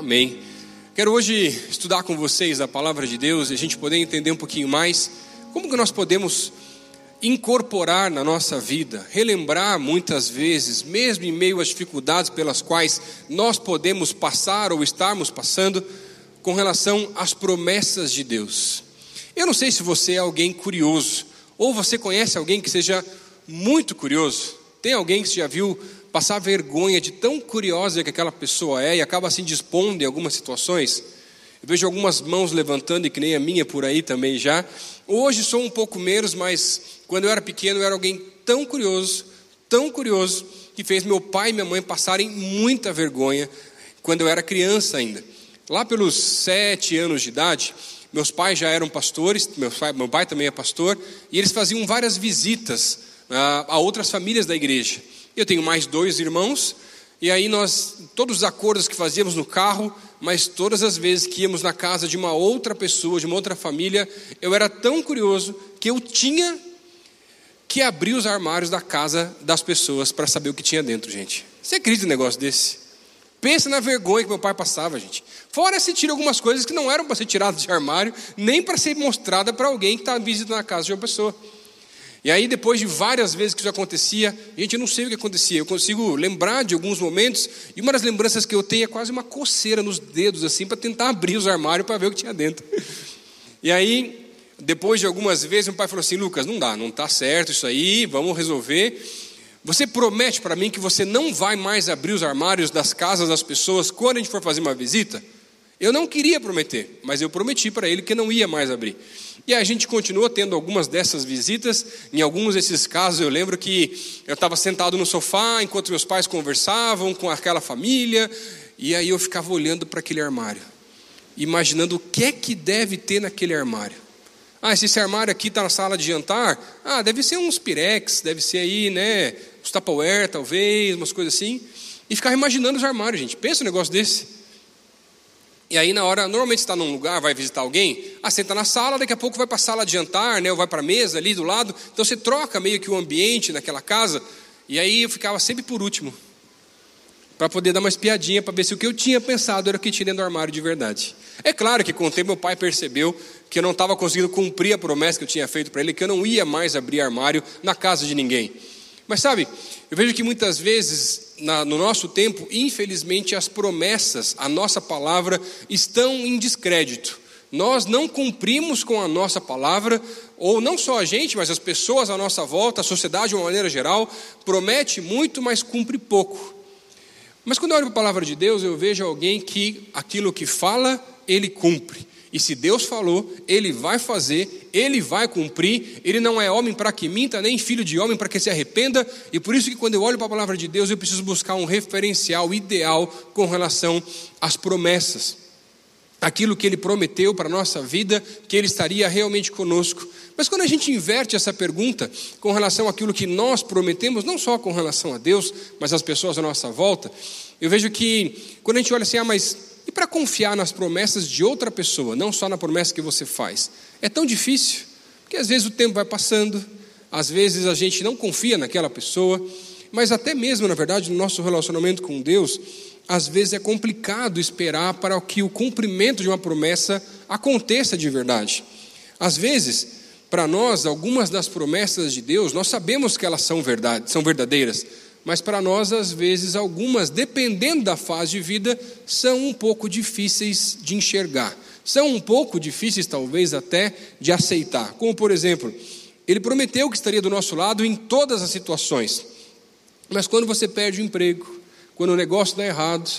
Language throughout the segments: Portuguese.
Amém. Quero hoje estudar com vocês a palavra de Deus e a gente poder entender um pouquinho mais como que nós podemos incorporar na nossa vida, relembrar muitas vezes, mesmo em meio às dificuldades pelas quais nós podemos passar ou estarmos passando, com relação às promessas de Deus. Eu não sei se você é alguém curioso, ou você conhece alguém que seja muito curioso. Tem alguém que já viu passar vergonha de tão curiosa que aquela pessoa é e acaba se dispondo em algumas situações? Eu vejo algumas mãos levantando, e que nem a minha por aí também já. Hoje sou um pouco menos, mas quando eu era pequeno eu era alguém tão curioso, tão curioso, que fez meu pai e minha mãe passarem muita vergonha quando eu era criança ainda. Lá pelos sete anos de idade, meus pais já eram pastores, meu pai, meu pai também é pastor, e eles faziam várias visitas a, a outras famílias da igreja. Eu tenho mais dois irmãos, e aí nós, todos os acordos que fazíamos no carro, mas todas as vezes que íamos na casa de uma outra pessoa, de uma outra família, eu era tão curioso que eu tinha que abrir os armários da casa das pessoas para saber o que tinha dentro, gente. Você acredita em um negócio desse? Pensa na vergonha que meu pai passava, gente. Fora se tira algumas coisas que não eram para ser tiradas de armário, nem para ser mostrada para alguém que está visitando a casa de uma pessoa. E aí, depois de várias vezes que isso acontecia, gente, eu não sei o que acontecia. Eu consigo lembrar de alguns momentos, e uma das lembranças que eu tenho é quase uma coceira nos dedos, assim, para tentar abrir os armários para ver o que tinha dentro. E aí, depois de algumas vezes, meu pai falou assim: Lucas, não dá, não está certo isso aí, vamos resolver. Você promete para mim que você não vai mais abrir os armários das casas das pessoas quando a gente for fazer uma visita? Eu não queria prometer, mas eu prometi para ele que não ia mais abrir. E a gente continuou tendo algumas dessas visitas. Em alguns desses casos, eu lembro que eu estava sentado no sofá enquanto meus pais conversavam com aquela família, e aí eu ficava olhando para aquele armário, imaginando o que é que deve ter naquele armário. Ah, se esse armário aqui está na sala de jantar, ah, deve ser uns pirex, deve ser aí, né, os Tupperware, talvez, umas coisas assim. E ficava imaginando os armários, gente. Pensa um negócio desse. E aí, na hora, normalmente está num lugar, vai visitar alguém, ah, senta na sala, daqui a pouco vai para a sala de jantar, né, ou vai para a mesa ali do lado. Então você troca meio que o ambiente naquela casa. E aí eu ficava sempre por último, para poder dar uma espiadinha, para ver se o que eu tinha pensado era o que tinha dentro do armário de verdade. É claro que com o tempo meu pai percebeu que eu não estava conseguindo cumprir a promessa que eu tinha feito para ele, que eu não ia mais abrir armário na casa de ninguém. Mas sabe, eu vejo que muitas vezes, na, no nosso tempo, infelizmente, as promessas, a nossa palavra, estão em descrédito. Nós não cumprimos com a nossa palavra, ou não só a gente, mas as pessoas à nossa volta, a sociedade de uma maneira geral, promete muito, mas cumpre pouco. Mas quando eu olho para a palavra de Deus, eu vejo alguém que aquilo que fala, ele cumpre. E se Deus falou, Ele vai fazer, Ele vai cumprir. Ele não é homem para que minta, nem filho de homem para que se arrependa. E por isso que quando eu olho para a palavra de Deus, eu preciso buscar um referencial ideal com relação às promessas. Aquilo que Ele prometeu para a nossa vida, que Ele estaria realmente conosco. Mas quando a gente inverte essa pergunta com relação àquilo que nós prometemos, não só com relação a Deus, mas às pessoas à nossa volta, eu vejo que quando a gente olha assim, ah, mas e para confiar nas promessas de outra pessoa, não só na promessa que você faz? É tão difícil, porque às vezes o tempo vai passando, às vezes a gente não confia naquela pessoa, mas até mesmo, na verdade, no nosso relacionamento com Deus, às vezes é complicado esperar para que o cumprimento de uma promessa aconteça de verdade. Às vezes, para nós, algumas das promessas de Deus, nós sabemos que elas são verdade, são verdadeiras, mas para nós, às vezes, algumas, dependendo da fase de vida, são um pouco difíceis de enxergar. São um pouco difíceis, talvez, até de aceitar. Como, por exemplo, ele prometeu que estaria do nosso lado em todas as situações. Mas quando você perde o emprego, quando o negócio dá errado,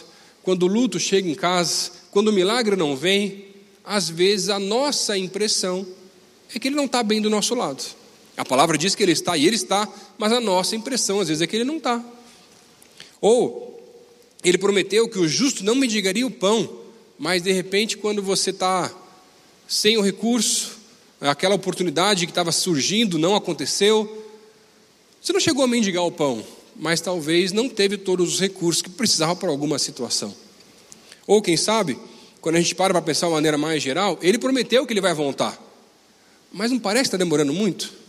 quando o luto chega em casa, quando o milagre não vem, às vezes a nossa impressão é que ele não está bem do nosso lado. A palavra diz que ele está e ele está, mas a nossa impressão às vezes é que ele não está. Ou ele prometeu que o justo não mendigaria o pão, mas de repente, quando você está sem o recurso, aquela oportunidade que estava surgindo não aconteceu, você não chegou a mendigar o pão, mas talvez não teve todos os recursos que precisava para alguma situação. Ou quem sabe, quando a gente para para pensar de maneira mais geral, ele prometeu que ele vai voltar, mas não parece estar demorando muito?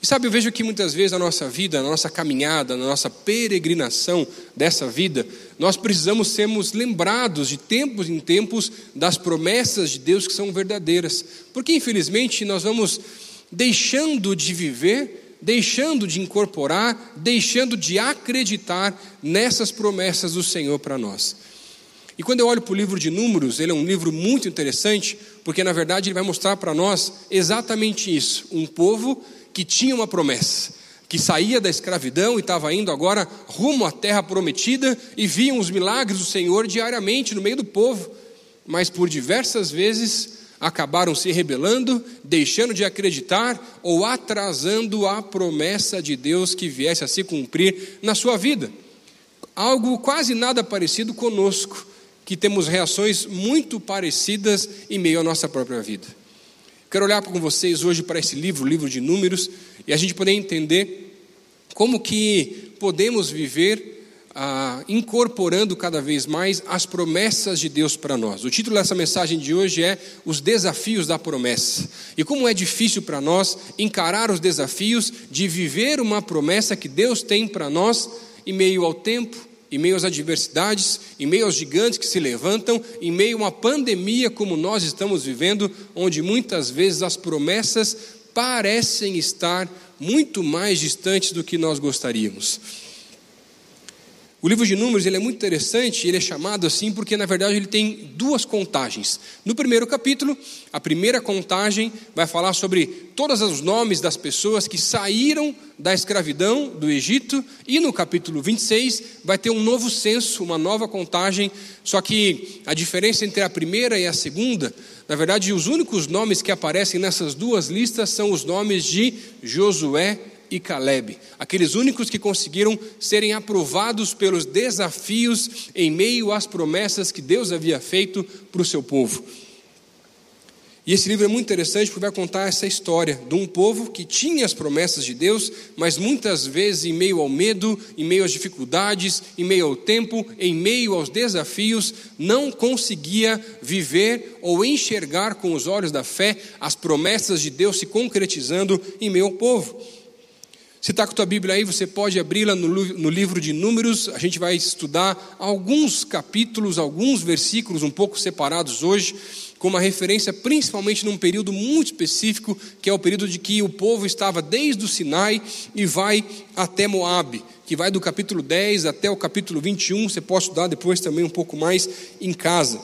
E sabe, eu vejo que muitas vezes na nossa vida, na nossa caminhada, na nossa peregrinação dessa vida, nós precisamos sermos lembrados de tempos em tempos das promessas de Deus que são verdadeiras. Porque infelizmente nós vamos deixando de viver, deixando de incorporar, deixando de acreditar nessas promessas do Senhor para nós. E quando eu olho para o livro de Números, ele é um livro muito interessante, porque na verdade ele vai mostrar para nós exatamente isso: um povo que tinha uma promessa, que saía da escravidão e estava indo agora rumo à terra prometida e viam os milagres do Senhor diariamente no meio do povo, mas por diversas vezes acabaram se rebelando, deixando de acreditar ou atrasando a promessa de Deus que viesse a se cumprir na sua vida. Algo quase nada parecido conosco, que temos reações muito parecidas em meio à nossa própria vida. Quero olhar com vocês hoje para esse livro, o livro de Números, e a gente poder entender como que podemos viver ah, incorporando cada vez mais as promessas de Deus para nós. O título dessa mensagem de hoje é Os Desafios da Promessa. E como é difícil para nós encarar os desafios de viver uma promessa que Deus tem para nós em meio ao tempo, em meio às adversidades, em meio aos gigantes que se levantam, em meio a uma pandemia como nós estamos vivendo, onde muitas vezes as promessas parecem estar muito mais distantes do que nós gostaríamos. O livro de Números ele é muito interessante, ele é chamado assim porque na verdade ele tem duas contagens. No primeiro capítulo, a primeira contagem vai falar sobre todos os nomes das pessoas que saíram da escravidão do Egito, e no capítulo 26 vai ter um novo censo, uma nova contagem, só que a diferença entre a primeira e a segunda, na verdade, os únicos nomes que aparecem nessas duas listas são os nomes de Josué e Caleb, aqueles únicos que conseguiram serem aprovados pelos desafios em meio às promessas que Deus havia feito para o seu povo. E esse livro é muito interessante porque vai contar essa história de um povo que tinha as promessas de Deus, mas muitas vezes, em meio ao medo, em meio às dificuldades, em meio ao tempo, em meio aos desafios, não conseguia viver ou enxergar com os olhos da fé as promessas de Deus se concretizando em meio ao povo. Se está com a tua Bíblia aí, você pode abri-la no, no, livro de Números. A gente vai estudar alguns capítulos, alguns versículos um pouco separados hoje, com uma referência principalmente num período muito específico, que é o período de que o povo estava desde o Sinai e vai até Moabe, que vai do capítulo 10 até o capítulo 21. Você pode estudar depois também um pouco mais em casa.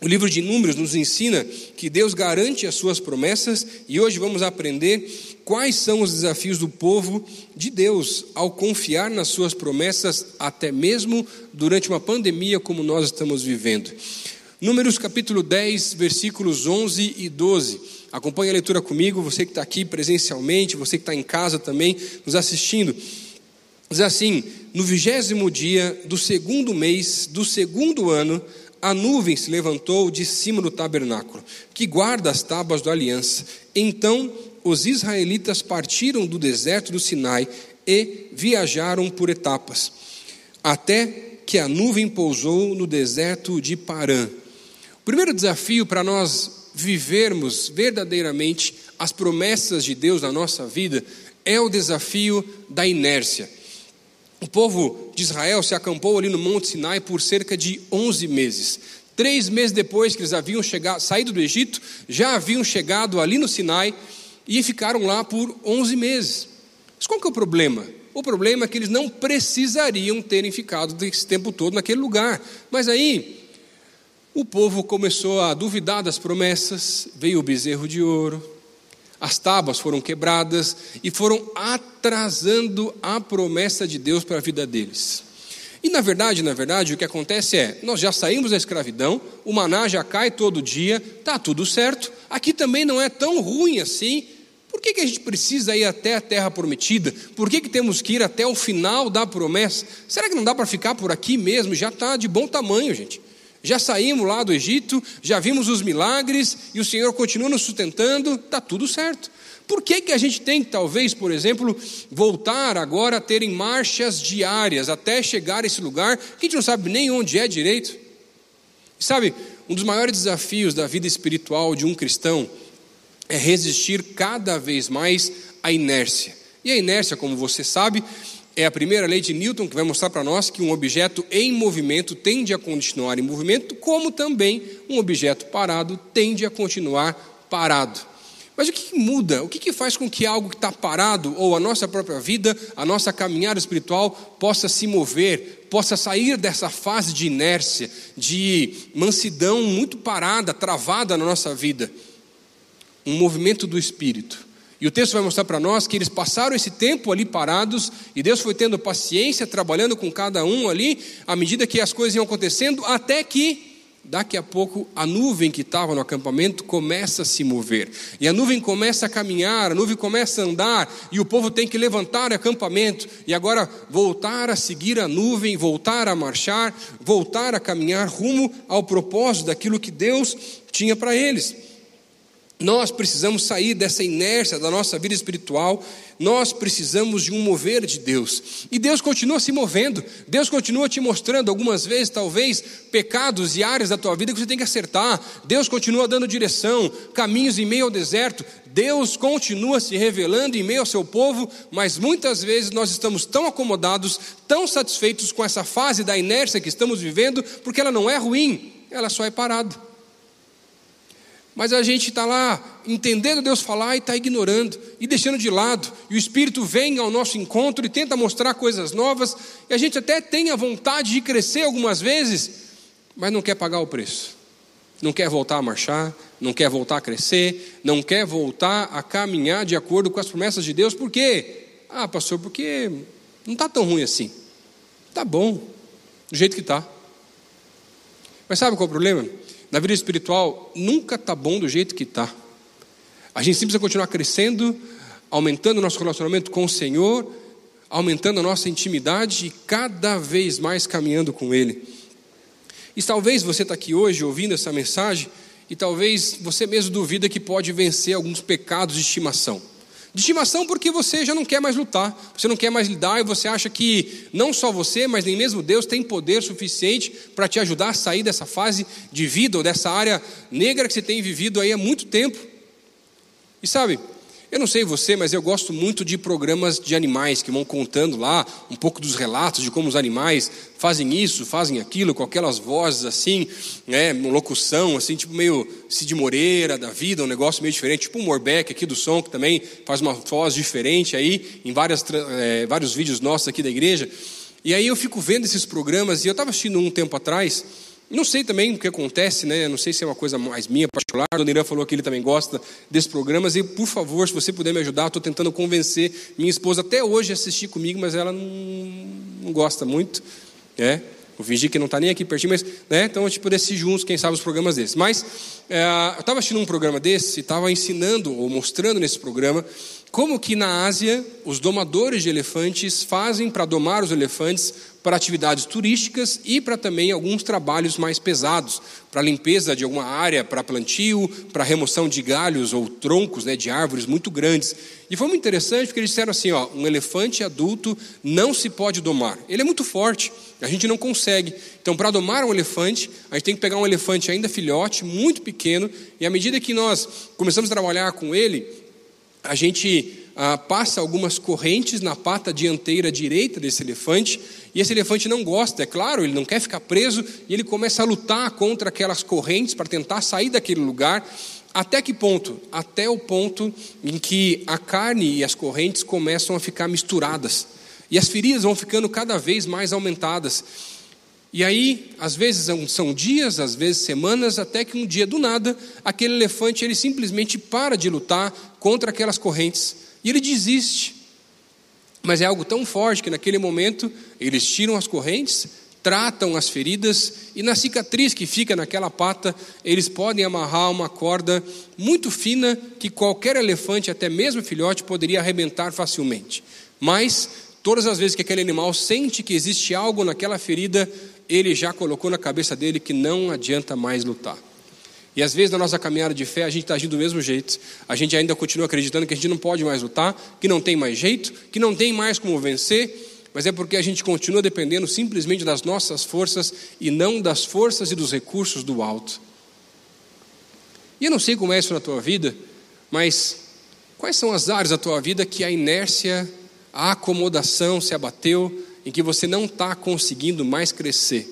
O livro de Números nos ensina que Deus garante as suas promessas e hoje vamos aprender quais são os desafios do povo de Deus ao confiar nas suas promessas, até mesmo durante uma pandemia como nós estamos vivendo. Números capítulo 10, versículos 11 e 12. Acompanhe a leitura comigo, você que está aqui presencialmente, você que está em casa também, nos assistindo. Diz assim: No vigésimo dia do segundo mês do segundo ano, a nuvem se levantou de cima do tabernáculo, que guarda as tábuas da aliança. Então os israelitas partiram do deserto do Sinai e viajaram por etapas, até que a nuvem pousou no deserto de Parã. O primeiro desafio para nós vivermos verdadeiramente as promessas de Deus na nossa vida é o desafio da inércia. O povo de Israel se acampou ali no Monte Sinai por cerca de 11 meses. Três meses depois que eles haviam chegado, saído do Egito, já haviam chegado ali no Sinai e ficaram lá por 11 meses. Mas qual que é o problema? O problema é que eles não precisariam terem ficado esse tempo todo naquele lugar. Mas aí, o povo começou a duvidar das promessas, veio o bezerro de ouro, as tábuas foram quebradas e foram atrasando a promessa de Deus para a vida deles. E na verdade, na verdade, o que acontece é, nós já saímos da escravidão, o maná já cai todo dia, tá tudo certo. Aqui também não é tão ruim assim, por que, que a gente precisa ir até a terra prometida? Por que, que temos que ir até o final da promessa? Será que não dá para ficar por aqui mesmo? Já está de bom tamanho, gente. Já saímos lá do Egito, já vimos os milagres e o Senhor continua nos sustentando, está tudo certo. Por que, que a gente tem que, talvez, por exemplo, voltar agora a terem marchas diárias até chegar a esse lugar que a gente não sabe nem onde é direito? Sabe, um dos maiores desafios da vida espiritual de um cristão é resistir cada vez mais à inércia. E a inércia, como você sabe, é a primeira lei de Newton que vai mostrar para nós que um objeto em movimento tende a continuar em movimento, como também um objeto parado tende a continuar parado. Mas o que muda? O que faz com que algo que está parado, ou a nossa própria vida, a nossa caminhada espiritual, possa se mover, possa sair dessa fase de inércia, de mansidão muito parada, travada na nossa vida? Um movimento do espírito. E o texto vai mostrar para nós que eles passaram esse tempo ali parados, e Deus foi tendo paciência, trabalhando com cada um ali, à medida que as coisas iam acontecendo, até que Daqui a pouco a nuvem que estava no acampamento começa a se mover. E a nuvem começa a caminhar, a nuvem começa a andar, e o povo tem que levantar o acampamento e agora voltar a seguir a nuvem, voltar a marchar, voltar a caminhar rumo ao propósito daquilo que Deus tinha para eles. Nós precisamos sair dessa inércia da nossa vida espiritual, nós precisamos de um mover de Deus. E Deus continua se movendo, Deus continua te mostrando algumas vezes, talvez, pecados e áreas da tua vida que você tem que acertar. Deus continua dando direção, caminhos em meio ao deserto. Deus continua se revelando em meio ao seu povo, mas muitas vezes nós estamos tão acomodados, tão satisfeitos com essa fase da inércia que estamos vivendo, porque ela não é ruim, ela só é parada. Mas a gente está lá entendendo Deus falar e está ignorando e deixando de lado. E o Espírito vem ao nosso encontro e tenta mostrar coisas novas. E a gente até tem a vontade de crescer algumas vezes, mas não quer pagar o preço. Não quer voltar a marchar, não quer voltar a crescer, não quer voltar a caminhar de acordo com as promessas de Deus. Por quê? Ah, pastor, porque não está tão ruim assim. Está bom, do jeito que está. Mas sabe qual é o problema? Na vida espiritual nunca está bom do jeito que está. A gente sempre precisa continuar crescendo, aumentando o nosso relacionamento com o Senhor, aumentando a nossa intimidade e cada vez mais caminhando com Ele. E talvez você está aqui hoje ouvindo essa mensagem e talvez você mesmo duvida que pode vencer alguns pecados de estimação. De estimação porque você já não quer mais lutar, você não quer mais lidar e você acha que não só você, mas nem mesmo Deus tem poder suficiente para te ajudar a sair dessa fase de vida ou dessa área negra que você tem vivido aí há muito tempo. E sabe, eu não sei você, mas eu gosto muito de programas de animais que vão contando lá um pouco dos relatos de como os animais fazem isso, fazem aquilo, com aquelas vozes assim, né, uma locução assim, tipo meio Cid Moreira da vida, um negócio meio diferente, tipo o Morbeck aqui do som, que também faz uma voz diferente aí, em várias, é, vários vídeos nossos aqui da igreja. E aí eu fico vendo esses programas, e eu estava assistindo um tempo atrás, não sei também o que acontece, né? Não sei se é uma coisa mais minha particular. A Dona Irã falou que ele também gosta desses programas. E, por favor, se você puder me ajudar, estou tentando convencer minha esposa até hoje a assistir comigo, mas ela não, não gosta muito. Né? Vou fingir que não está nem aqui pertinho, mas, né? Então a gente poder assistir juntos, quem sabe, os programas desses. Mas é, eu estava assistindo um programa desse e estava ensinando ou mostrando nesse programa como que na Ásia os domadores de elefantes fazem para domar os elefantes para atividades turísticas e para também alguns trabalhos mais pesados, para limpeza de alguma área, para plantio, para remoção de galhos ou troncos né, de árvores muito grandes. E foi muito interessante porque eles disseram assim: ó, um elefante adulto não se pode domar, ele é muito forte, a gente não consegue. Então, para domar um elefante, a gente tem que pegar um elefante ainda filhote, muito pequeno, e à medida que nós começamos a trabalhar com ele, a gente ah, passa algumas correntes na pata dianteira direita desse elefante, e esse elefante não gosta, é claro, ele não quer ficar preso, e ele começa a lutar contra aquelas correntes para tentar sair daquele lugar. Até que ponto? Até o ponto em que a carne e as correntes começam a ficar misturadas, e as feridas vão ficando cada vez mais aumentadas. E aí, às vezes são dias, às vezes semanas, até que um dia do nada, aquele elefante ele simplesmente para de lutar contra aquelas correntes e ele desiste. Mas é algo tão forte que naquele momento eles tiram as correntes, tratam as feridas e na cicatriz que fica naquela pata, eles podem amarrar uma corda muito fina que qualquer elefante, até mesmo filhote, poderia arrebentar facilmente. Mas todas as vezes que aquele animal sente que existe algo naquela ferida, ele já colocou na cabeça dele que não adianta mais lutar. E às vezes na nossa caminhada de fé a gente está agindo do mesmo jeito. A gente ainda continua acreditando que a gente não pode mais lutar, que não tem mais jeito, que não tem mais como vencer, mas é porque a gente continua dependendo simplesmente das nossas forças e não das forças e dos recursos do alto. E eu não sei como é isso na tua vida, mas Quais são as áreas da tua vida que a inércia, a acomodação se abateu, em que você não está conseguindo mais crescer?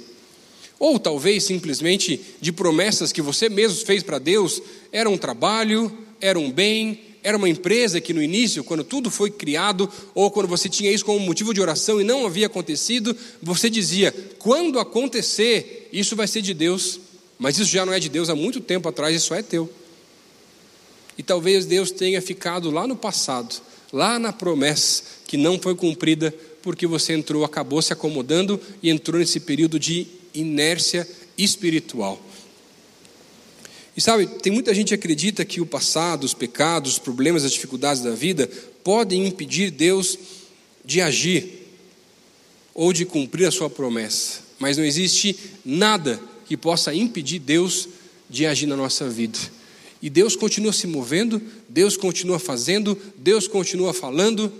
Ou talvez simplesmente de promessas que você mesmo fez para Deus, era um trabalho, era um bem, era uma empresa que no início, quando tudo foi criado, ou quando você tinha isso como motivo de oração e não havia acontecido, você dizia: quando acontecer, isso vai ser de Deus, mas isso já não é de Deus há muito tempo atrás, isso é teu. E talvez Deus tenha ficado lá no passado, lá na promessa que não foi cumprida, porque você entrou, acabou se acomodando e entrou nesse período de inércia espiritual. E sabe, tem muita gente que acredita que o passado, os pecados, os problemas, as dificuldades da vida podem impedir Deus de agir ou de cumprir a sua promessa. Mas não existe nada que possa impedir Deus de agir na nossa vida. E Deus continua se movendo, Deus continua fazendo, Deus continua falando.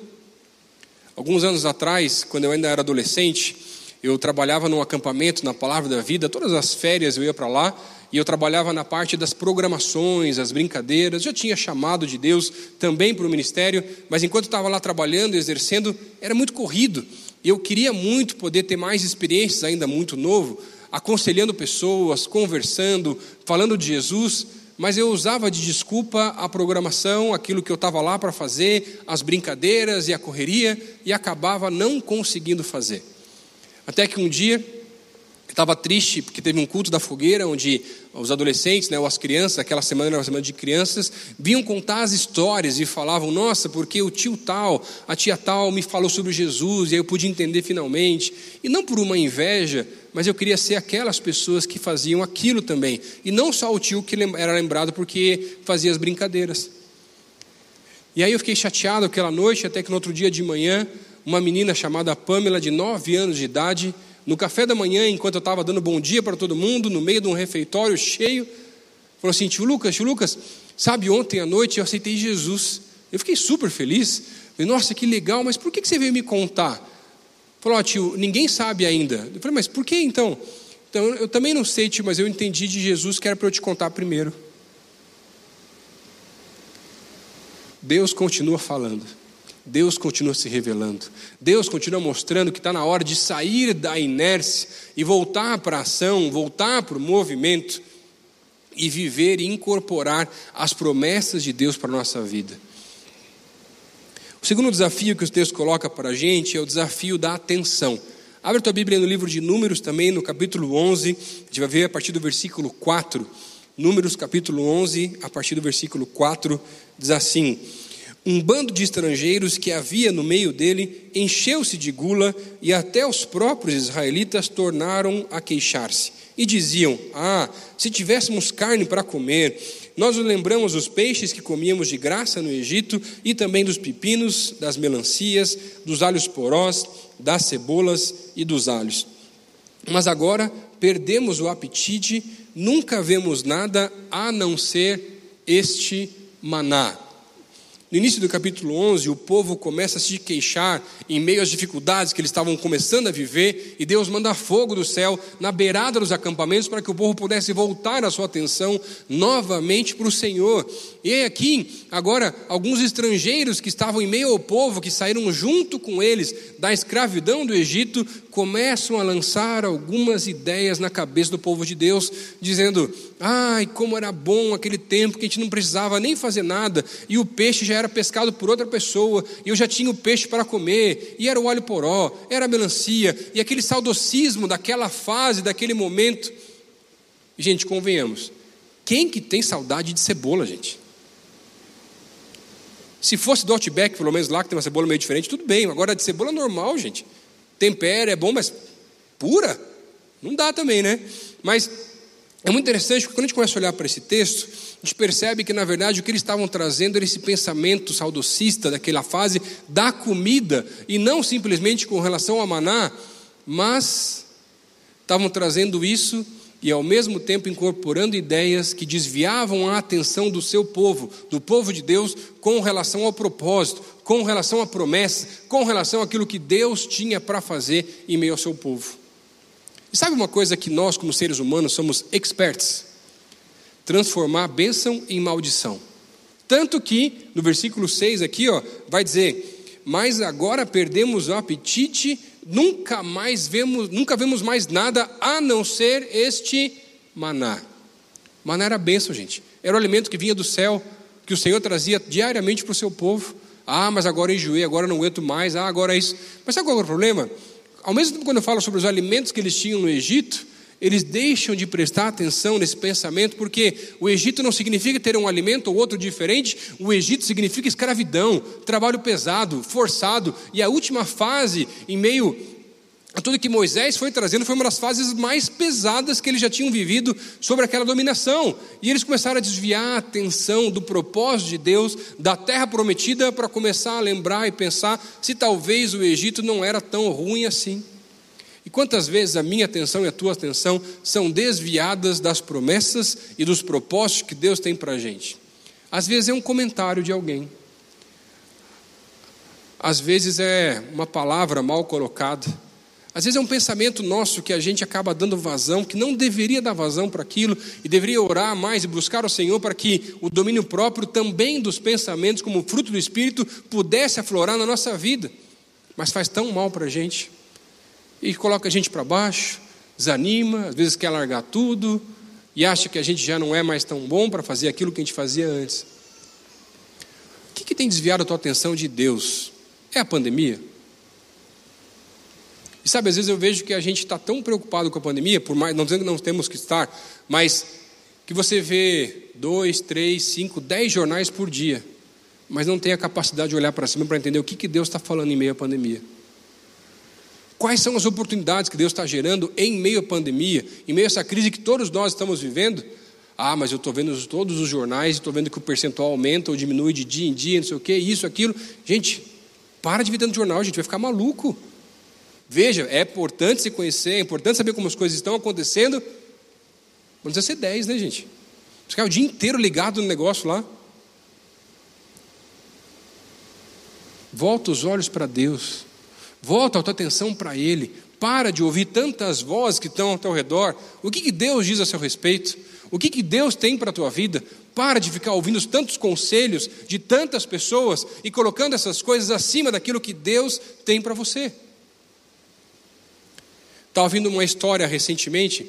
Alguns anos atrás, quando eu ainda era adolescente, eu trabalhava num acampamento na Palavra da Vida, todas as férias eu ia para lá e eu trabalhava na parte das programações, as brincadeiras. Já tinha chamado de Deus também para o ministério, mas enquanto estava lá trabalhando, exercendo, era muito corrido. Eu queria muito poder ter mais experiências, ainda muito novo, aconselhando pessoas, conversando, falando de Jesus, mas eu usava de desculpa a programação, aquilo que eu estava lá para fazer, as brincadeiras e a correria, e acabava não conseguindo fazer. Até que um dia estava triste porque teve um culto da fogueira onde os adolescentes, né, ou as crianças, aquela semana era uma semana de crianças, vinham contar as histórias e falavam: Nossa, porque o tio tal, a tia tal me falou sobre Jesus e aí eu pude entender finalmente. E não por uma inveja, mas eu queria ser aquelas pessoas que faziam aquilo também. E não só o tio que era lembrado porque fazia as brincadeiras. E aí eu fiquei chateado aquela noite, até que no outro dia de manhã uma menina chamada Pamela, de 9 anos de idade, no café da manhã, enquanto eu estava dando bom dia para todo mundo, no meio de um refeitório cheio, falou assim: Tio Lucas, tio Lucas, sabe, ontem à noite eu aceitei Jesus. Eu fiquei super feliz. Falei, Nossa, que legal, mas por que você veio me contar? Falou, oh, tio, ninguém sabe ainda. Eu falei, mas por que então? Então, eu também não sei, tio, mas eu entendi de Jesus que era para eu te contar primeiro. Deus continua falando. Deus continua se revelando. Deus continua mostrando que está na hora de sair da inércia e voltar para a ação, voltar para o movimento e viver e incorporar as promessas de Deus para a nossa vida. O segundo desafio que o texto coloca para a gente é o desafio da atenção. Abre a tua Bíblia no livro de Números também, no capítulo 11, a gente vai ver a partir do versículo 4. Números capítulo 11, a partir do versículo 4, diz assim: um bando de estrangeiros que havia no meio dele encheu-se de gula e até os próprios israelitas tornaram a queixar-se. E diziam: Ah, se tivéssemos carne para comer, nós nos lembramos dos peixes que comíamos de graça no Egito e também dos pepinos, das melancias, dos alhos porós, das cebolas e dos alhos. Mas agora perdemos o apetite, nunca vemos nada a não ser este maná. No início do capítulo 11, o povo começa a se queixar em meio às dificuldades que eles estavam começando a viver, e Deus manda fogo do céu na beirada dos acampamentos para que o povo pudesse voltar a sua atenção novamente para o Senhor. E aqui, agora, alguns estrangeiros que estavam em meio ao povo, que saíram junto com eles da escravidão do Egito, começam a lançar algumas ideias na cabeça do povo de Deus, dizendo: Ai, como era bom aquele tempo que a gente não precisava nem fazer nada, e o peixe já era pescado por outra pessoa, e eu já tinha o peixe para comer, e era o alho poró, era a melancia, e aquele saudocismo daquela fase, daquele momento. Gente, convenhamos, quem que tem saudade de cebola, gente? Se fosse do Outback, pelo menos lá, que tem uma cebola meio diferente, tudo bem. Agora, de cebola normal, gente. Tempera, é bom, mas pura? Não dá também, né? Mas é muito interessante, porque quando a gente começa a olhar para esse texto, a gente percebe que, na verdade, o que eles estavam trazendo era esse pensamento saudosista daquela fase da comida, e não simplesmente com relação ao maná, mas estavam trazendo isso e ao mesmo tempo incorporando ideias que desviavam a atenção do seu povo, do povo de Deus, com relação ao propósito, com relação à promessa, com relação àquilo que Deus tinha para fazer em meio ao seu povo. E sabe uma coisa que nós, como seres humanos, somos experts? Transformar bênção em maldição. Tanto que, no versículo 6 aqui, ó, vai dizer: Mas agora perdemos o apetite, nunca mais vemos, nunca vemos mais nada a não ser este maná. Maná era bênção, gente. Era o alimento que vinha do céu, que o Senhor trazia diariamente para o seu povo. Ah, mas agora enjoei, agora não aguento mais, ah, agora é isso. Mas sabe qual é o problema? Ao mesmo tempo, quando eu falo sobre os alimentos que eles tinham no Egito, eles deixam de prestar atenção nesse pensamento, porque o Egito não significa ter um alimento ou outro diferente, o Egito significa escravidão, trabalho pesado, forçado, e a última fase, em meio a tudo que Moisés foi trazendo, foi uma das fases mais pesadas que eles já tinham vivido sobre aquela dominação, e eles começaram a desviar a atenção do propósito de Deus, da terra prometida, para começar a lembrar e pensar se talvez o Egito não era tão ruim assim. E quantas vezes a minha atenção e a tua atenção são desviadas das promessas e dos propósitos que Deus tem para a gente? Às vezes é um comentário de alguém, às vezes é uma palavra mal colocada, às vezes é um pensamento nosso que a gente acaba dando vazão, que não deveria dar vazão para aquilo, e deveria orar mais e buscar o Senhor para que o domínio próprio também dos pensamentos, como fruto do Espírito, pudesse aflorar na nossa vida. Mas faz tão mal para a gente e coloca a gente para baixo, desanima, às vezes quer largar tudo e acha que a gente já não é mais tão bom para fazer aquilo que a gente fazia antes. O que, que tem desviado a tua atenção de Deus? É a pandemia? E sabe, às vezes eu vejo que a gente está tão preocupado com a pandemia, por mais, não dizendo que não temos que estar, mas que você vê dois, três, cinco, dez jornais por dia, mas não tem a capacidade de olhar para cima para entender o que, que Deus está falando em meio à pandemia. Quais são as oportunidades que Deus está gerando em meio à pandemia, em meio a essa crise que todos nós estamos vivendo? Ah, mas eu estou vendo todos os jornais, estou vendo que o percentual aumenta ou diminui de dia em dia, não sei o quê, isso, aquilo. Gente, para de ver tanto jornal, gente vai ficar maluco. Veja, é importante se conhecer, é importante saber como as coisas estão acontecendo. Não precisa ser 10, né, gente? Ficar o dia inteiro ligado no negócio lá. Volta os olhos para Deus. Volta a tua atenção para Ele. Para de ouvir tantas vozes que estão ao teu redor. O que, que Deus diz a seu respeito? O que, que Deus tem para a tua vida? Para de ficar ouvindo tantos conselhos de tantas pessoas e colocando essas coisas acima daquilo que Deus tem para você. Estava ouvindo uma história recentemente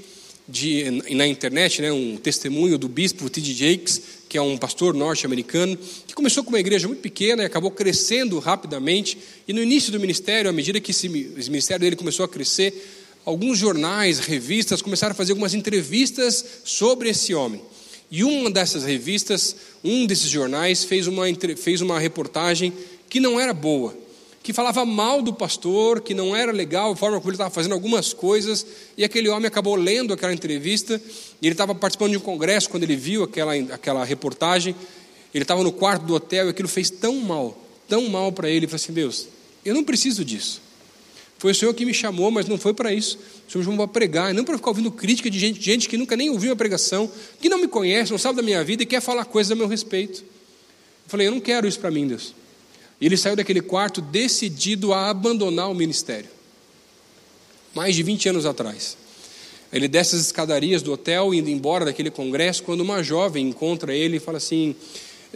de, na internet, né, um testemunho do bispo T.D. Jakes, que é um pastor norte-americano, que começou com uma igreja muito pequena e acabou crescendo rapidamente. E no início do ministério, à medida que esse, ministério dele começou a crescer, alguns jornais, revistas começaram a fazer algumas entrevistas sobre esse homem. E uma dessas revistas, um desses jornais, fez uma, fez uma reportagem que não era boa que falava mal do pastor, que não era legal a forma como ele estava fazendo algumas coisas, e aquele homem acabou lendo aquela entrevista, e ele estava participando de um congresso quando ele viu aquela, aquela reportagem, ele estava no quarto do hotel e aquilo fez tão mal, tão mal para ele, ele falou assim, Deus, eu não preciso disso. Foi o Senhor que me chamou, mas não foi para isso. O Senhor me chamou para pregar, não para ficar ouvindo crítica de gente, gente que nunca nem ouviu a pregação, que não me conhece, não sabe da minha vida e quer falar coisas a meu respeito. Eu falei, eu não quero isso para mim, Deus. Ele saiu daquele quarto decidido a abandonar o ministério. Mais de 20 anos atrás. Ele desce as escadarias do hotel, indo embora daquele congresso, quando uma jovem encontra ele e fala assim: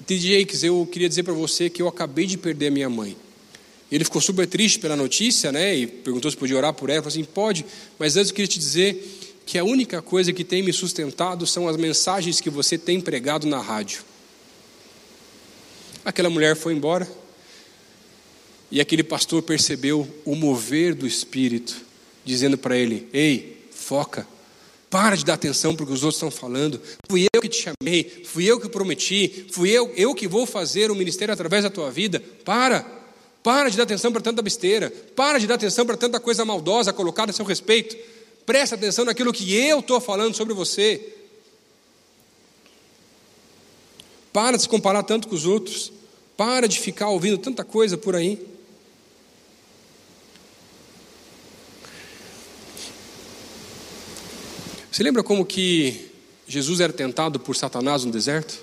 T.J. Jakes, eu queria dizer para você que eu acabei de perder a minha mãe. Ele ficou super triste pela notícia, né? E perguntou se podia orar por ela. Falou assim: pode, mas antes eu queria te dizer que a única coisa que tem me sustentado são as mensagens que você tem pregado na rádio. Aquela mulher foi embora, e aquele pastor percebeu o mover do Espírito, dizendo para ele: Ei, foca, para de dar atenção para o que os outros estão falando. Fui eu que te chamei, fui eu que prometi, fui eu, eu que vou fazer o ministério através da tua vida. Para, para de dar atenção para tanta besteira, para de dar atenção para tanta coisa maldosa colocada a seu respeito. Presta atenção naquilo que eu estou falando sobre você. Para de se comparar tanto com os outros. Para de ficar ouvindo tanta coisa por aí. Você lembra como que Jesus era tentado por Satanás no deserto?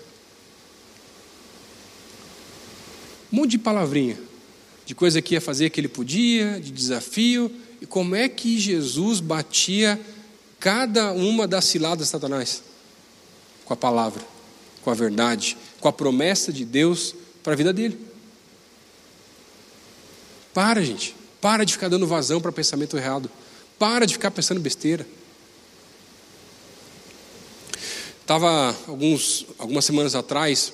Um monte de palavrinha, de coisa que ia fazer que ele podia, de desafio, e como é que Jesus batia cada uma das ciladas de Satanás? Com a palavra, com a verdade, com a promessa de Deus para a vida dele. Para, gente. Para de ficar dando vazão para pensamento errado. Para de ficar pensando besteira. Estava algumas semanas atrás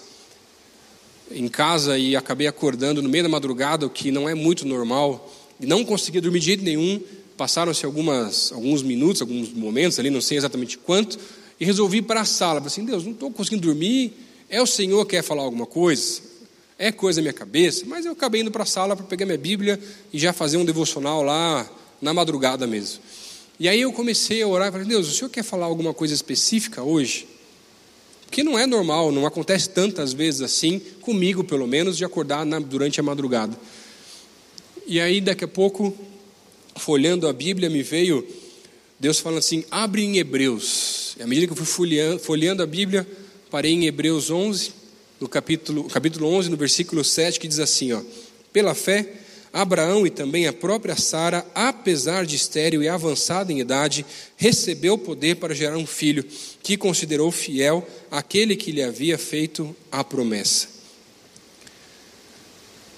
em casa e acabei acordando no meio da madrugada, o que não é muito normal, e não conseguia dormir de jeito nenhum. Passaram-se algumas alguns minutos, alguns momentos ali, não sei exatamente quanto, e resolvi ir para a sala. Falei assim: Deus, não estou conseguindo dormir. É o Senhor que quer falar alguma coisa? É coisa da minha cabeça? Mas eu acabei indo para a sala para pegar minha Bíblia e já fazer um devocional lá na madrugada mesmo. E aí eu comecei a orar e falei: Deus, o Senhor quer falar alguma coisa específica hoje? Porque não é normal, não acontece tantas vezes assim, comigo pelo menos, de acordar na, durante a madrugada. E aí daqui a pouco, folhando a Bíblia, me veio Deus falando assim: abre em Hebreus. E à medida que eu fui folheando a Bíblia, parei em Hebreus 11, no capítulo, capítulo 11, no versículo 7, que diz assim: ó, Pela fé, Abraão e também a própria Sara, apesar de estéril e avançada em idade, recebeu poder para gerar um filho, que considerou fiel aquele que lhe havia feito a promessa.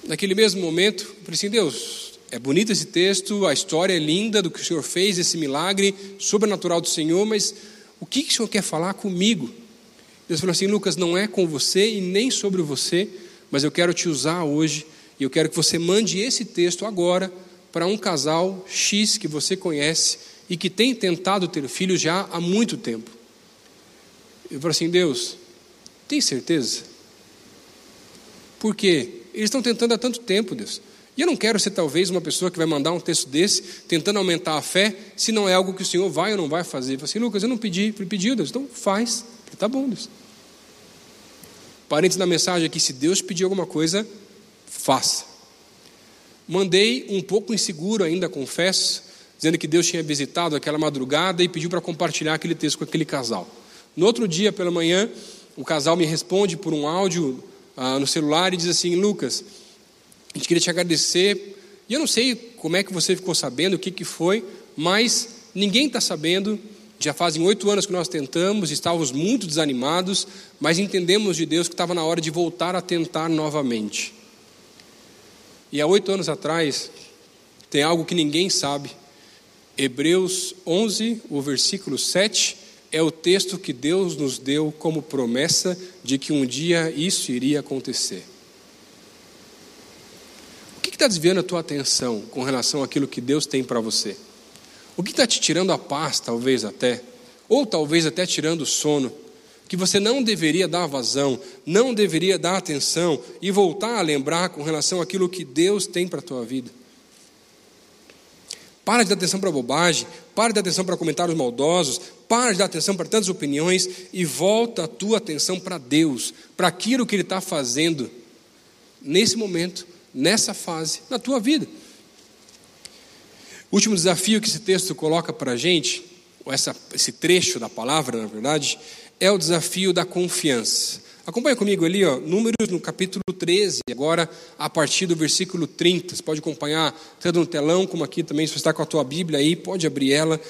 Naquele mesmo momento, eu falei assim: Deus, é bonito esse texto, a história é linda do que o Senhor fez, esse milagre sobrenatural do Senhor, mas o que o Senhor quer falar comigo? Deus falou assim: Lucas, não é com você e nem sobre você, mas eu quero te usar hoje e eu quero que você mande esse texto agora para um casal X que você conhece e que tem tentado ter filhos já há muito tempo. Eu falei assim: Deus, tem certeza? Por quê? Eles estão tentando há tanto tempo, Deus. E eu não quero ser talvez uma pessoa que vai mandar um texto desse, tentando aumentar a fé, se não é algo que o Senhor vai ou não vai fazer. Eu falei assim, Lucas, eu não pedi. Ele pediu, Deus, então faz. Tá bom, Deus. Parênteses na mensagem aqui, se Deus pedir alguma coisa, faça. Mandei um pouco inseguro ainda, confesso, dizendo que Deus tinha visitado aquela madrugada e pediu para compartilhar aquele texto com aquele casal. No outro dia, pela manhã, o casal me responde por um áudio ah, no celular e diz assim: Lucas, a gente queria te agradecer. E eu não sei como é que você ficou sabendo, o que, que foi, mas ninguém está sabendo. Já fazem oito anos que nós tentamos, estávamos muito desanimados, mas entendemos de Deus que estava na hora de voltar a tentar novamente. E há oito anos atrás, tem algo que ninguém sabe. Hebreus 11, o versículo 7, é o texto que Deus nos deu como promessa de que um dia isso iria acontecer que está desviando a tua atenção com relação àquilo que Deus tem para você? O que está te tirando a paz, talvez até, ou talvez até tirando o sono, que você não deveria dar vazão, não deveria dar atenção e voltar a lembrar com relação àquilo que Deus tem para a tua vida? Para de dar atenção para bobagem, para de dar atenção para comentários maldosos, para de dar atenção para tantas opiniões e volta a tua atenção para Deus, para aquilo que Ele está fazendo nesse momento nessa fase na tua vida. O último desafio que esse texto coloca para a gente, ou essa, esse trecho da palavra, na verdade, é o desafio da confiança. Acompanha comigo ali, ó, Números no capítulo 13, agora a partir do versículo 30. Você pode acompanhar tanto no telão como aqui também, se você está com a tua Bíblia aí, pode abrir ela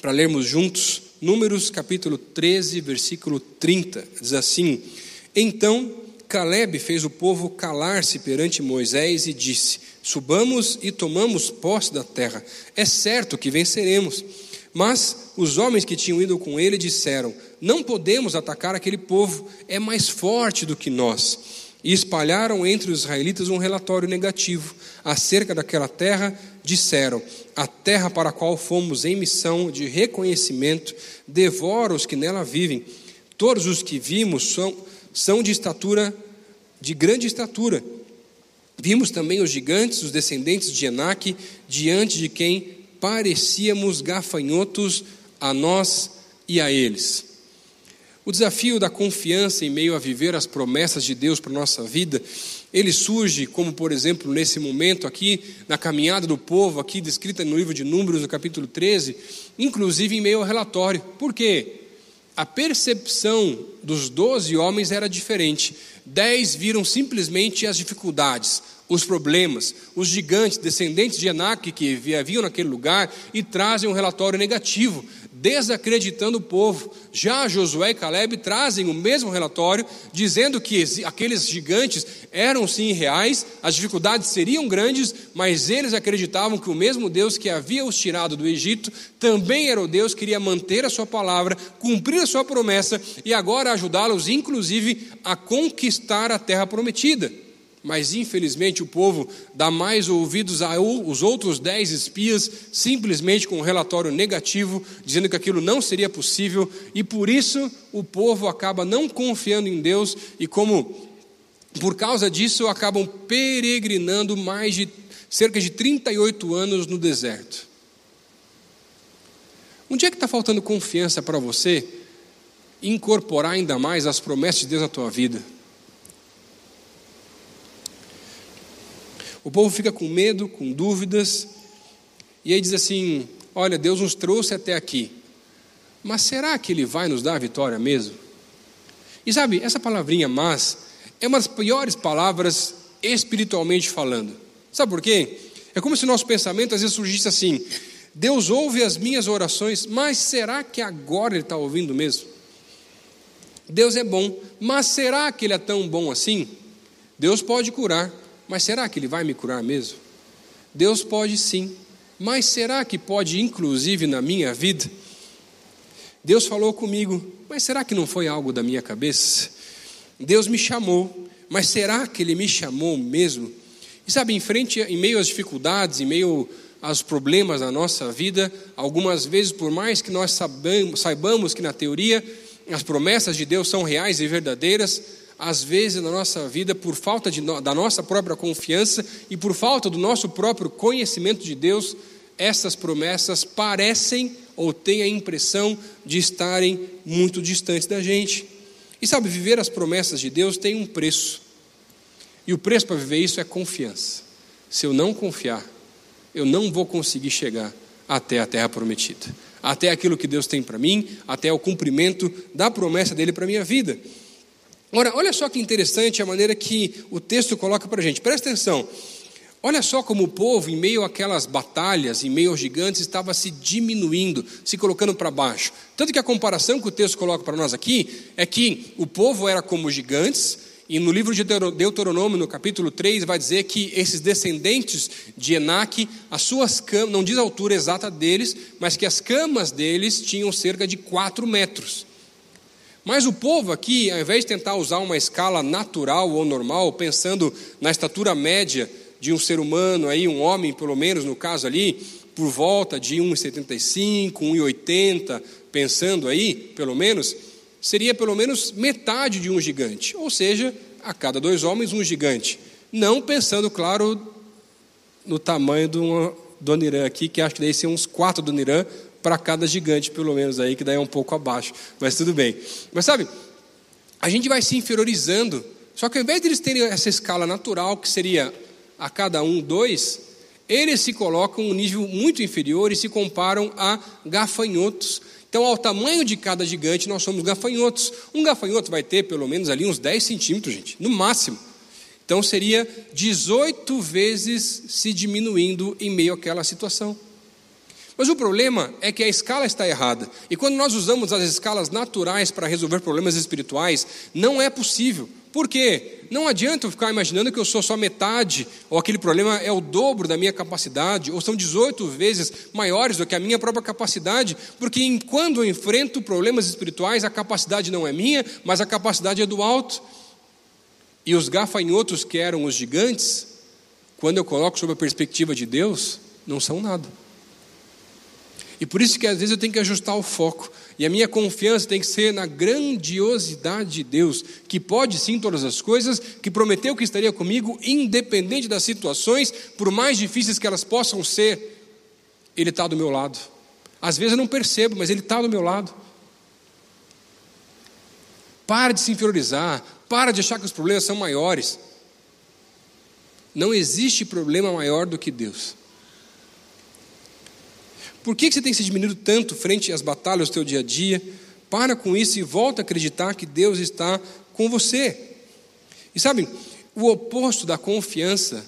para lermos juntos. Números capítulo 13, versículo 30. Diz assim: Então Caleb fez o povo calar-se perante Moisés e disse: Subamos e tomamos posse da terra. É certo que venceremos. Mas os homens que tinham ido com ele disseram: Não podemos atacar aquele povo, é mais forte do que nós. E espalharam entre os israelitas um relatório negativo acerca daquela terra. Disseram: A terra para a qual fomos em missão de reconhecimento devora os que nela vivem. Todos os que vimos são são de estatura, de grande estatura. Vimos também os gigantes, os descendentes de Enaque, diante de quem parecíamos gafanhotos a nós e a eles. O desafio da confiança em meio a viver as promessas de Deus para nossa vida, ele surge, como por exemplo, nesse momento aqui, na caminhada do povo, aqui descrita no livro de Números, no capítulo 13, inclusive em meio ao relatório. Por quê? a percepção dos doze homens era diferente. Dez viram simplesmente as dificuldades, os problemas, os gigantes, descendentes de Enac que haviam naquele lugar e trazem um relatório negativo, desacreditando o povo. Já Josué e Caleb trazem o mesmo relatório, dizendo que aqueles gigantes eram sim reais, as dificuldades seriam grandes, mas eles acreditavam que o mesmo Deus que havia os tirado do Egito também era o Deus que iria manter a sua palavra, cumprir a sua promessa e agora ajudá-los, inclusive, a conquistar a terra prometida. Mas infelizmente o povo dá mais ouvidos aos outros dez espias, simplesmente com um relatório negativo, dizendo que aquilo não seria possível, e por isso o povo acaba não confiando em Deus, e como por causa disso acabam peregrinando mais de cerca de 38 anos no deserto. Onde é que está faltando confiança para você incorporar ainda mais as promessas de Deus na tua vida? O povo fica com medo, com dúvidas, e aí diz assim: Olha, Deus nos trouxe até aqui, mas será que Ele vai nos dar a vitória mesmo? E sabe, essa palavrinha mas é uma das piores palavras espiritualmente falando. Sabe por quê? É como se o nosso pensamento às vezes surgisse assim: Deus ouve as minhas orações, mas será que agora Ele está ouvindo mesmo? Deus é bom, mas será que Ele é tão bom assim? Deus pode curar, mas será que Ele vai me curar mesmo? Deus pode sim, mas será que pode, inclusive na minha vida? Deus falou comigo, mas será que não foi algo da minha cabeça? Deus me chamou, mas será que Ele me chamou mesmo? E sabe, em frente, em meio às dificuldades, em meio aos problemas da nossa vida, algumas vezes, por mais que nós saibamos, saibamos que na teoria as promessas de Deus são reais e verdadeiras, às vezes na nossa vida, por falta de, da nossa própria confiança e por falta do nosso próprio conhecimento de Deus, essas promessas parecem ou têm a impressão de estarem muito distantes da gente. E sabe, viver as promessas de Deus tem um preço. E o preço para viver isso é confiança. Se eu não confiar, eu não vou conseguir chegar até a terra prometida, até aquilo que Deus tem para mim, até o cumprimento da promessa dele para minha vida. Ora, olha só que interessante a maneira que o texto coloca para a gente. Presta atenção. Olha só como o povo, em meio àquelas batalhas, em meio aos gigantes, estava se diminuindo, se colocando para baixo. Tanto que a comparação que o texto coloca para nós aqui é que o povo era como gigantes, e no livro de Deuteronômio, no capítulo 3, vai dizer que esses descendentes de Enaque, as suas camas, não diz a altura exata deles, mas que as camas deles tinham cerca de 4 metros. Mas o povo aqui, ao invés de tentar usar uma escala natural ou normal, pensando na estatura média de um ser humano, aí, um homem, pelo menos no caso ali, por volta de 1,75, 1,80, pensando aí, pelo menos, seria pelo menos metade de um gigante, ou seja, a cada dois homens, um gigante. Não pensando, claro, no tamanho do Donirã aqui, que acho que daí ser uns quatro Donirã, para cada gigante, pelo menos aí, que daí é um pouco abaixo, mas tudo bem. Mas sabe, a gente vai se inferiorizando, só que ao invés de eles terem essa escala natural, que seria a cada um dois, eles se colocam um nível muito inferior e se comparam a gafanhotos. Então, ao tamanho de cada gigante, nós somos gafanhotos. Um gafanhoto vai ter pelo menos ali uns 10 centímetros, gente, no máximo. Então, seria 18 vezes se diminuindo em meio àquela situação. Mas o problema é que a escala está errada. E quando nós usamos as escalas naturais para resolver problemas espirituais, não é possível. Por quê? Não adianta eu ficar imaginando que eu sou só metade, ou aquele problema é o dobro da minha capacidade, ou são 18 vezes maiores do que a minha própria capacidade, porque quando eu enfrento problemas espirituais, a capacidade não é minha, mas a capacidade é do alto. E os gafanhotos que eram os gigantes, quando eu coloco sob a perspectiva de Deus, não são nada. E por isso que às vezes eu tenho que ajustar o foco. E a minha confiança tem que ser na grandiosidade de Deus, que pode sim todas as coisas, que prometeu que estaria comigo, independente das situações, por mais difíceis que elas possam ser, Ele está do meu lado. Às vezes eu não percebo, mas Ele está do meu lado. Para de se inferiorizar, para de achar que os problemas são maiores. Não existe problema maior do que Deus. Por que você tem se diminuído tanto frente às batalhas do teu dia a dia? Para com isso e volta a acreditar que Deus está com você. E sabe, o oposto da confiança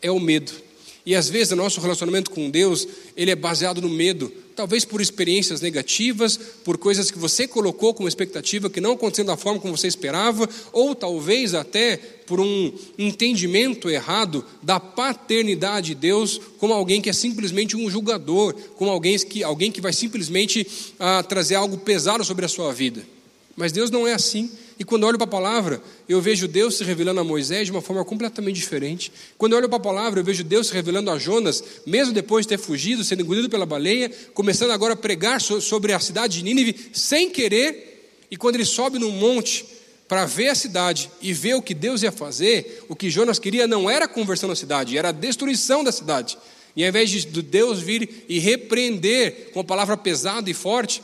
é o medo. E às vezes o nosso relacionamento com Deus, ele é baseado no medo, talvez por experiências negativas, por coisas que você colocou como expectativa que não aconteceram da forma como você esperava, ou talvez até por um entendimento errado da paternidade de Deus como alguém que é simplesmente um julgador, como alguém que, alguém que vai simplesmente ah, trazer algo pesado sobre a sua vida. Mas Deus não é assim. E quando eu olho para a palavra, eu vejo Deus se revelando a Moisés de uma forma completamente diferente. Quando eu olho para a palavra, eu vejo Deus se revelando a Jonas, mesmo depois de ter fugido, sendo engolido pela baleia, começando agora a pregar sobre a cidade de Nínive sem querer. E quando ele sobe num monte para ver a cidade e ver o que Deus ia fazer, o que Jonas queria não era a conversão da cidade, era a destruição da cidade. E ao invés de Deus vir e repreender com a palavra pesada e forte,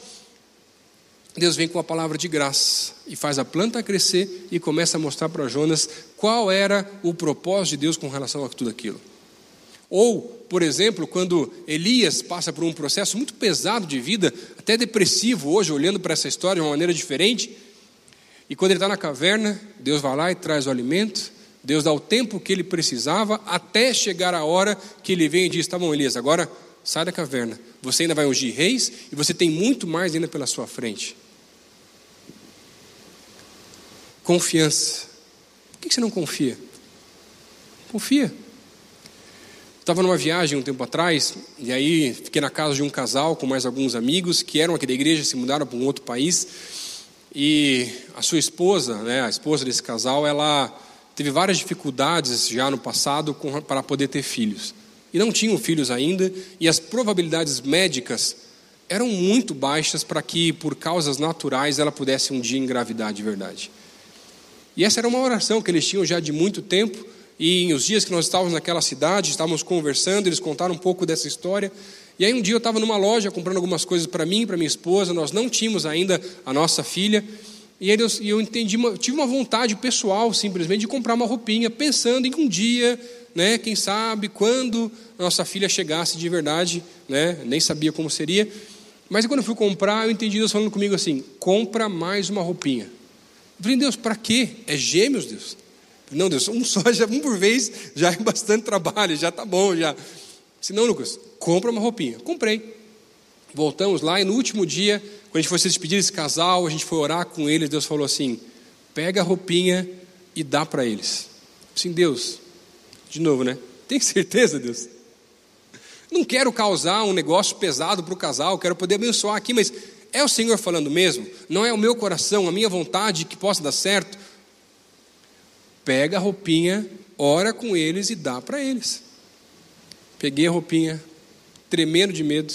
Deus vem com a palavra de graça e faz a planta crescer e começa a mostrar para Jonas qual era o propósito de Deus com relação a tudo aquilo. Ou, por exemplo, quando Elias passa por um processo muito pesado de vida, até depressivo hoje, olhando para essa história de uma maneira diferente, e quando ele está na caverna, Deus vai lá e traz o alimento, Deus dá o tempo que ele precisava, até chegar a hora que ele vem e diz: Tá bom, Elias, agora sai da caverna, você ainda vai ungir reis e você tem muito mais ainda pela sua frente. Confiança. Por que você não confia? Confia. Estava numa viagem um tempo atrás, e aí fiquei na casa de um casal com mais alguns amigos que eram aqui da igreja, se mudaram para um outro país. E a sua esposa, né, a esposa desse casal, ela teve várias dificuldades já no passado com, para poder ter filhos. E não tinham filhos ainda, e as probabilidades médicas eram muito baixas para que, por causas naturais, ela pudesse um dia engravidar de verdade. E essa era uma oração que eles tinham já de muito tempo. E os dias que nós estávamos naquela cidade, estávamos conversando, eles contaram um pouco dessa história. E aí um dia eu estava numa loja comprando algumas coisas para mim, para minha esposa. Nós não tínhamos ainda a nossa filha. E aí eu, eu entendi, uma, tive uma vontade pessoal, simplesmente, de comprar uma roupinha, pensando em um dia, né, quem sabe, quando a nossa filha chegasse de verdade, né, nem sabia como seria. Mas quando eu fui comprar, eu entendi Deus falando comigo assim: compra mais uma roupinha. Eu falei, Deus, para quê? É gêmeos, Deus? Não, Deus, um só, já, um por vez, já é bastante trabalho, já tá bom, já. Se não, Lucas, compra uma roupinha. Comprei. Voltamos lá e no último dia, quando a gente foi se despedir desse casal, a gente foi orar com eles, Deus falou assim: pega a roupinha e dá para eles. Sim, Deus, de novo, né? Tem certeza, Deus? Não quero causar um negócio pesado para o casal, quero poder abençoar aqui, mas é o Senhor falando mesmo? Não é o meu coração, a minha vontade que possa dar certo? Pega a roupinha, ora com eles e dá para eles. Peguei a roupinha, tremendo de medo,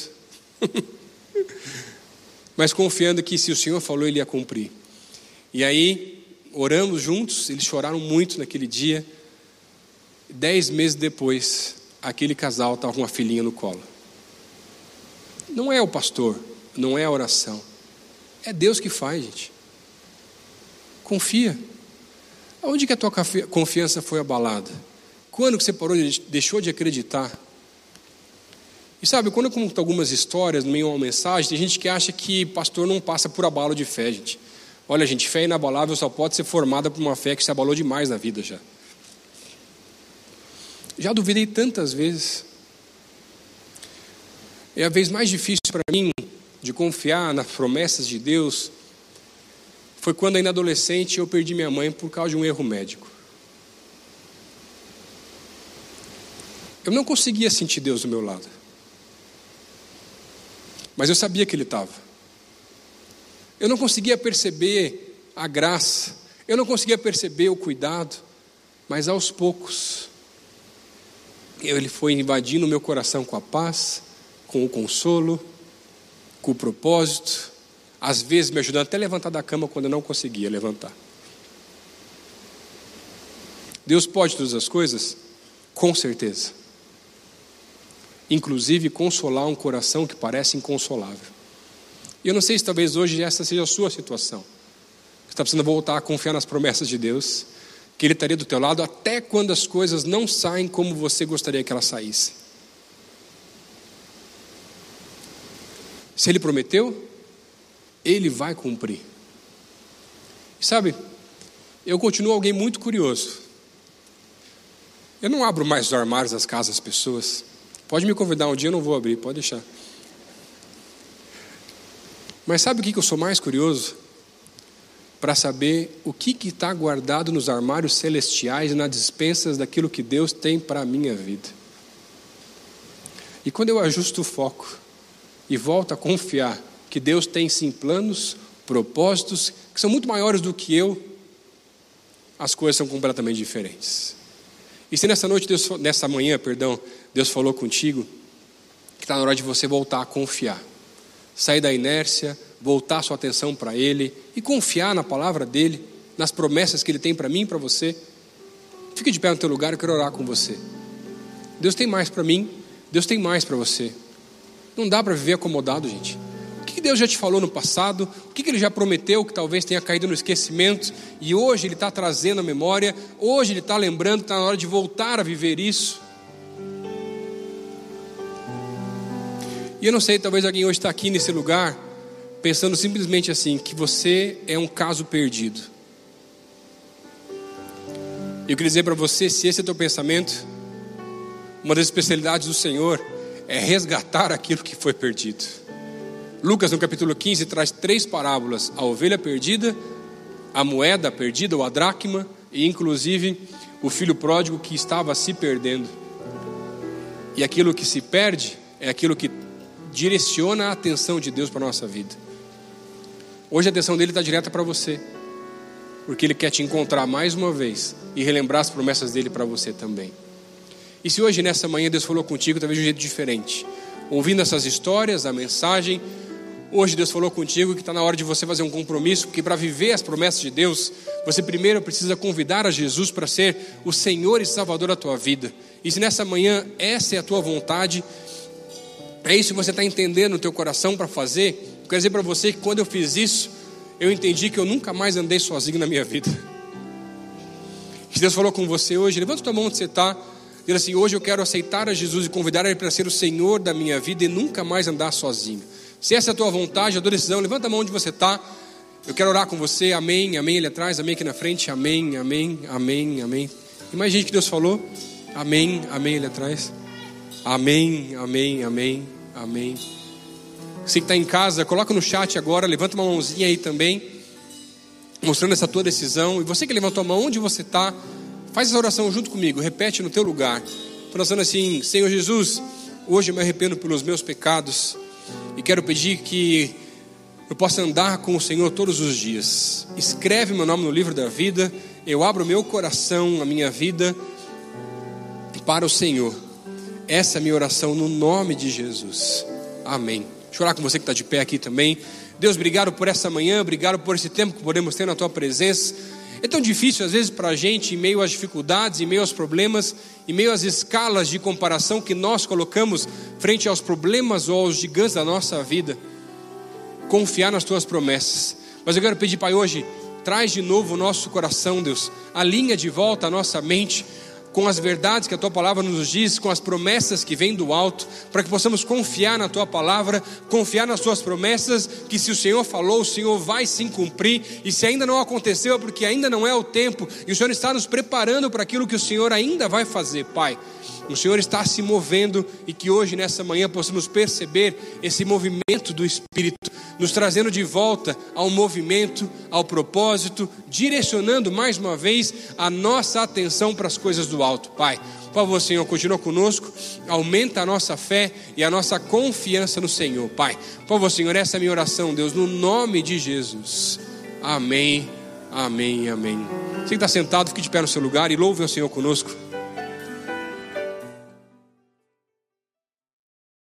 mas confiando que se o Senhor falou, Ele ia cumprir. E aí, oramos juntos, eles choraram muito naquele dia. Dez meses depois, aquele casal estava com uma filhinha no colo. Não é o pastor, não é a oração. É Deus que faz, gente. Confia. Aonde que a tua confiança foi abalada? Quando que você parou de, deixou de acreditar? E sabe, quando eu conto algumas histórias no meio de uma mensagem, tem gente que acha que pastor não passa por abalo de fé, gente. Olha, gente, fé inabalável só pode ser formada por uma fé que se abalou demais na vida já. Já duvidei tantas vezes. É a vez mais difícil para mim de confiar nas promessas de Deus, foi quando ainda adolescente eu perdi minha mãe por causa de um erro médico. Eu não conseguia sentir Deus do meu lado. Mas eu sabia que Ele estava. Eu não conseguia perceber a graça. Eu não conseguia perceber o cuidado. Mas aos poucos, Ele foi invadindo o meu coração com a paz, com o consolo, com o propósito, às vezes me ajudando até levantar da cama quando eu não conseguia levantar. Deus pode todas as coisas? Com certeza. Inclusive consolar um coração que parece inconsolável. E eu não sei se talvez hoje essa seja a sua situação. Você está precisando voltar a confiar nas promessas de Deus, que Ele estaria do teu lado até quando as coisas não saem como você gostaria que elas saíssem. Se ele prometeu, ele vai cumprir. Sabe, eu continuo alguém muito curioso. Eu não abro mais os armários das casas das pessoas. Pode me convidar um dia, eu não vou abrir, pode deixar. Mas sabe o que eu sou mais curioso? Para saber o que está guardado nos armários celestiais e nas dispensas daquilo que Deus tem para a minha vida. E quando eu ajusto o foco e volto a confiar que Deus tem sim planos, propósitos que são muito maiores do que eu, as coisas são completamente diferentes. E se nessa noite, Deus, nessa manhã, perdão, Deus falou contigo que está na hora de você voltar a confiar, sair da inércia, voltar sua atenção para Ele e confiar na palavra dEle, nas promessas que Ele tem para mim e para você. Fique de pé no teu lugar, eu quero orar com você. Deus tem mais para mim, Deus tem mais para você. Não dá para viver acomodado, gente que Deus já te falou no passado, o que Ele já prometeu que talvez tenha caído no esquecimento e hoje Ele está trazendo a memória, hoje Ele está lembrando, está na hora de voltar a viver isso. E eu não sei, talvez alguém hoje está aqui nesse lugar pensando simplesmente assim, que você é um caso perdido. Eu queria dizer para você, se esse é o teu pensamento, uma das especialidades do Senhor é resgatar aquilo que foi perdido. Lucas, no capítulo 15, traz três parábolas: a ovelha perdida, a moeda perdida, ou a dracma, e inclusive o filho pródigo que estava se perdendo. E aquilo que se perde é aquilo que direciona a atenção de Deus para a nossa vida. Hoje a atenção dele está direta para você, porque ele quer te encontrar mais uma vez e relembrar as promessas dele para você também. E se hoje, nessa manhã, Deus falou contigo, talvez de um jeito diferente, ouvindo essas histórias, a mensagem, Hoje Deus falou contigo que está na hora de você fazer um compromisso, porque para viver as promessas de Deus, você primeiro precisa convidar a Jesus para ser o Senhor e Salvador da tua vida. E se nessa manhã essa é a tua vontade, é isso que você está entendendo no teu coração para fazer, eu quero dizer para você que quando eu fiz isso, eu entendi que eu nunca mais andei sozinho na minha vida. Se Deus falou com você hoje, levanta tua mão onde você está. Diz assim: hoje eu quero aceitar a Jesus e convidar Ele para ser o Senhor da minha vida e nunca mais andar sozinho. Se essa é a tua vontade, a tua decisão, levanta a mão onde você está. Eu quero orar com você. Amém, amém ali atrás, amém aqui na frente. Amém, amém, amém, amém. E mais gente que Deus falou? Amém, amém ali atrás. Amém, amém, amém, amém. Você que está em casa, coloca no chat agora, levanta uma mãozinha aí também, mostrando essa tua decisão. E você que levantou a mão, onde você está, faz essa oração junto comigo, repete no teu lugar. Falando assim, Senhor Jesus, hoje eu me arrependo pelos meus pecados e quero pedir que eu possa andar com o Senhor todos os dias. Escreve meu nome no livro da vida. Eu abro meu coração, a minha vida para o Senhor. Essa é a minha oração no nome de Jesus. Amém. Deixa eu orar com você que está de pé aqui também. Deus, obrigado por essa manhã, obrigado por esse tempo que podemos ter na tua presença. É tão difícil às vezes para a gente, em meio às dificuldades, em meio aos problemas, em meio às escalas de comparação que nós colocamos frente aos problemas ou aos gigantes da nossa vida, confiar nas tuas promessas. Mas eu quero pedir, Pai, hoje, traz de novo o nosso coração, Deus, alinha de volta a nossa mente com as verdades que a tua palavra nos diz, com as promessas que vêm do alto, para que possamos confiar na tua palavra, confiar nas tuas promessas, que se o Senhor falou, o Senhor vai sim cumprir, e se ainda não aconteceu, é porque ainda não é o tempo, e o Senhor está nos preparando para aquilo que o Senhor ainda vai fazer, Pai. O Senhor está se movendo e que hoje, nessa manhã, possamos perceber esse movimento do Espírito, nos trazendo de volta ao movimento, ao propósito, direcionando mais uma vez a nossa atenção para as coisas alto. Pai, por favor, Senhor, continua conosco, aumenta a nossa fé e a nossa confiança no Senhor. Pai, por favor, Senhor, essa é a minha oração, Deus, no nome de Jesus. Amém, amém, amém. Você que está sentado, fique de pé no seu lugar e louve o Senhor conosco.